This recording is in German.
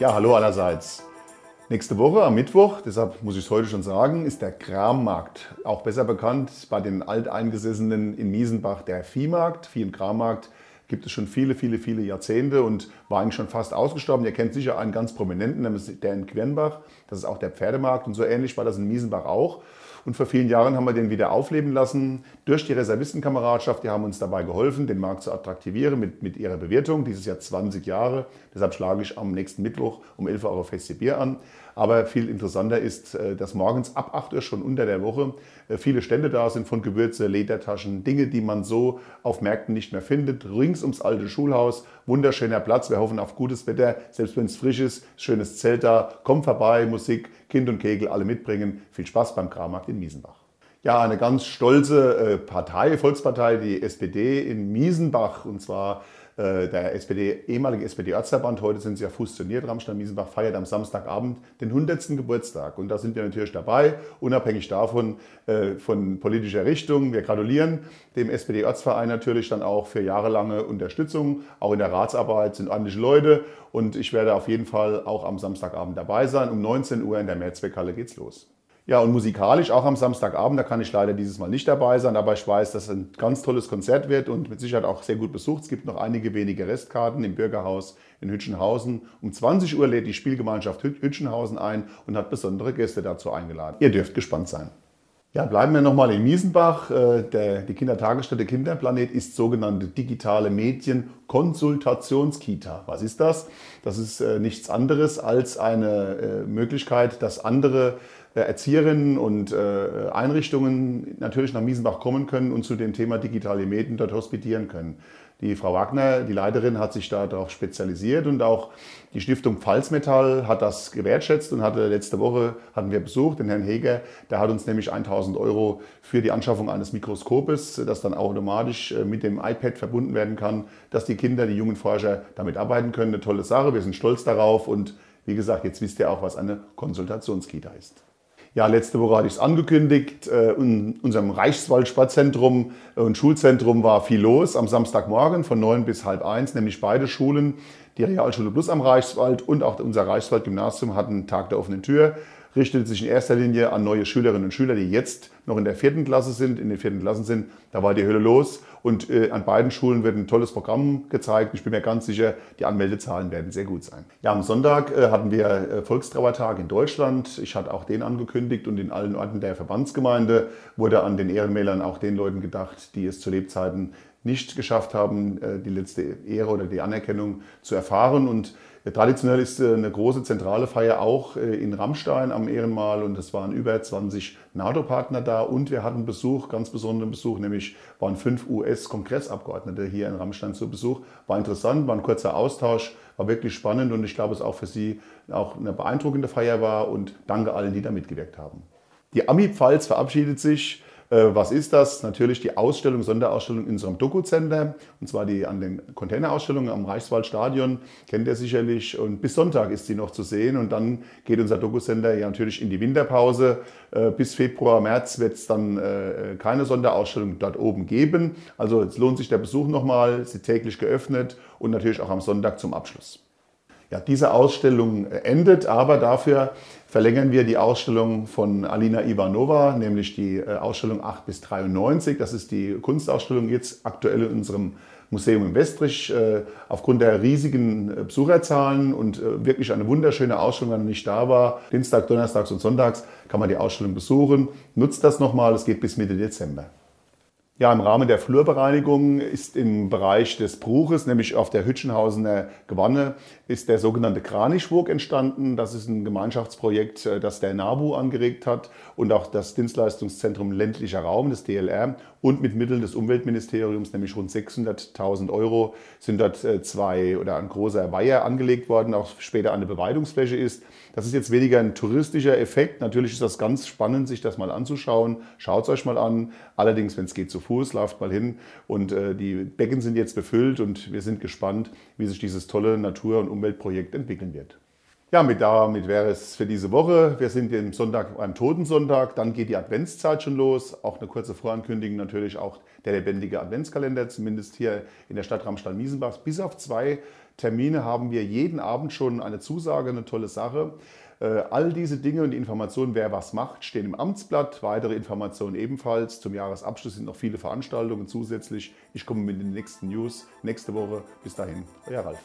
Ja, hallo allerseits. Nächste Woche am Mittwoch, deshalb muss ich es heute schon sagen, ist der Krammarkt, auch besser bekannt bei den Alteingesessenen in Miesenbach der Viehmarkt. Vieh- und Krammarkt gibt es schon viele, viele, viele Jahrzehnte und war eigentlich schon fast ausgestorben. Ihr kennt sicher einen ganz prominenten, der in Quernbach. Das ist auch der Pferdemarkt und so ähnlich war das in Miesenbach auch. Und vor vielen Jahren haben wir den wieder aufleben lassen durch die Reservistenkameradschaft. Die haben uns dabei geholfen, den Markt zu attraktivieren mit, mit ihrer Bewirtung. Dieses Jahr 20 Jahre. Deshalb schlage ich am nächsten Mittwoch um 11 Uhr Feste Bier an. Aber viel interessanter ist, äh, dass morgens ab 8 Uhr schon unter der Woche äh, viele Stände da sind von Gewürze, Ledertaschen, Dinge, die man so auf Märkten nicht mehr findet. Rings ums alte Schulhaus, wunderschöner Platz. Wir hoffen auf gutes Wetter, selbst wenn es frisch ist, schönes Zelt da. Kommt vorbei, Musik, Kind und Kegel, alle mitbringen. Viel Spaß beim Krammarkt in Miesenbach. Ja, eine ganz stolze äh, Partei, Volkspartei, die SPD in Miesenbach. Und zwar der SPD, ehemalige SPD-Ortsverband, heute sind sie ja fusioniert, Rammstein-Miesenbach feiert am Samstagabend den 100. Geburtstag. Und da sind wir natürlich dabei, unabhängig davon, äh, von politischer Richtung. Wir gratulieren dem SPD-Ortsverein natürlich dann auch für jahrelange Unterstützung. Auch in der Ratsarbeit sind ordentliche Leute. Und ich werde auf jeden Fall auch am Samstagabend dabei sein. Um 19 Uhr in der Mehrzweckhalle geht's los. Ja, und musikalisch auch am Samstagabend, da kann ich leider dieses Mal nicht dabei sein, aber ich weiß, dass es ein ganz tolles Konzert wird und mit Sicherheit auch sehr gut besucht. Es gibt noch einige wenige Restkarten im Bürgerhaus in Hütchenhausen. Um 20 Uhr lädt die Spielgemeinschaft Hütchenhausen ein und hat besondere Gäste dazu eingeladen. Ihr dürft gespannt sein. Ja, bleiben wir nochmal in Miesenbach. Äh, der, die Kindertagesstätte Kinderplanet ist sogenannte digitale Medien-Konsultationskita. Was ist das? Das ist äh, nichts anderes als eine äh, Möglichkeit, dass andere Erzieherinnen und Einrichtungen natürlich nach Miesenbach kommen können und zu dem Thema digitale Medien dort hospitieren können. Die Frau Wagner, die Leiterin, hat sich darauf spezialisiert und auch die Stiftung Pfalzmetall hat das gewertschätzt und hatte letzte Woche hatten wir besucht den Herrn Heger, der hat uns nämlich 1000 Euro für die Anschaffung eines Mikroskopes, das dann automatisch äh, mit dem iPad verbunden werden kann, dass die Kinder, die jungen Forscher damit arbeiten können. Eine tolle Sache, wir sind stolz darauf und wie gesagt, jetzt wisst ihr auch, was eine Konsultationskita ist. Ja, letzte Woche hatte ich es angekündigt. Äh, in unserem Reichswald-Sportzentrum und Schulzentrum war viel los am Samstagmorgen von neun bis halb eins, nämlich beide Schulen, die Realschule Plus am Reichswald und auch unser Reichswald-Gymnasium hatten Tag der offenen Tür richtet sich in erster Linie an neue Schülerinnen und Schüler, die jetzt noch in der vierten Klasse sind, in den vierten Klassen sind. Da war die Hölle los und äh, an beiden Schulen wird ein tolles Programm gezeigt. Ich bin mir ganz sicher, die Anmeldezahlen werden sehr gut sein. Ja, am Sonntag äh, hatten wir äh, Volkstrauertag in Deutschland. Ich hatte auch den angekündigt und in allen Orten der Verbandsgemeinde wurde an den Ehrenmälern auch den Leuten gedacht, die es zu Lebzeiten nicht geschafft haben, äh, die letzte Ehre oder die Anerkennung zu erfahren. Und Traditionell ist äh, eine große zentrale Feier auch äh, in Rammstein am Ehrenmal und es waren über 20 NATO-Partner da und wir hatten Besuch, ganz besonderen Besuch, nämlich waren fünf US-Kongressabgeordnete hier in Rammstein zu Besuch. War interessant, war ein kurzer Austausch, war wirklich spannend und ich glaube, es auch für Sie auch eine beeindruckende Feier war und danke allen, die da mitgewirkt haben. Die Ami-Pfalz verabschiedet sich was ist das? Natürlich die Ausstellung, Sonderausstellung in unserem Doku-Center, und zwar die an den Containerausstellungen am Reichswaldstadion, kennt ihr sicherlich. Und bis Sonntag ist sie noch zu sehen. Und dann geht unser Doku-Center ja natürlich in die Winterpause. Äh, bis Februar, März wird es dann äh, keine Sonderausstellung dort oben geben. Also es lohnt sich der Besuch nochmal, sie täglich geöffnet und natürlich auch am Sonntag zum Abschluss. Ja, diese Ausstellung endet, aber dafür verlängern wir die Ausstellung von Alina Ivanova, nämlich die äh, Ausstellung 8 bis 93. Das ist die Kunstausstellung jetzt aktuell in unserem Museum in Westrich. Äh, aufgrund der riesigen äh, Besucherzahlen und wirklich eine wunderschöne Ausstellung, wenn er nicht da war, Dienstag, Donnerstags und Sonntags kann man die Ausstellung besuchen. Nutzt das nochmal, es geht bis Mitte Dezember. Ja, im Rahmen der Flurbereinigung ist im Bereich des Bruches, nämlich auf der Hütchenhausener Gewanne, ist der sogenannte Kranichwog entstanden. Das ist ein Gemeinschaftsprojekt, äh, das der NABU angeregt hat und auch das Dienstleistungszentrum ländlicher Raum, das DLR, und mit Mitteln des Umweltministeriums, nämlich rund 600.000 Euro, sind dort äh, zwei oder ein großer Weiher angelegt worden, auch später eine Beweidungsfläche ist. Das ist jetzt weniger ein touristischer Effekt. Natürlich ist das ganz spannend, sich das mal anzuschauen. Schaut es euch mal an. Allerdings, wenn es geht zu Fuß, lauft mal hin. Und äh, die Becken sind jetzt befüllt und wir sind gespannt, wie sich dieses tolle Natur- und Umweltprojekt entwickeln wird. Ja, mit damit wäre es für diese Woche. Wir sind im Sonntag beim Totensonntag, dann geht die Adventszeit schon los. Auch eine kurze Vorankündigung natürlich auch der lebendige Adventskalender, zumindest hier in der Stadt Ramstein-Miesenbach. Bis auf zwei Termine haben wir jeden Abend schon eine Zusage, eine tolle Sache. Äh, all diese Dinge und die Informationen, wer was macht, stehen im Amtsblatt. Weitere Informationen ebenfalls. Zum Jahresabschluss sind noch viele Veranstaltungen zusätzlich. Ich komme mit den nächsten News nächste Woche. Bis dahin, euer Ralf.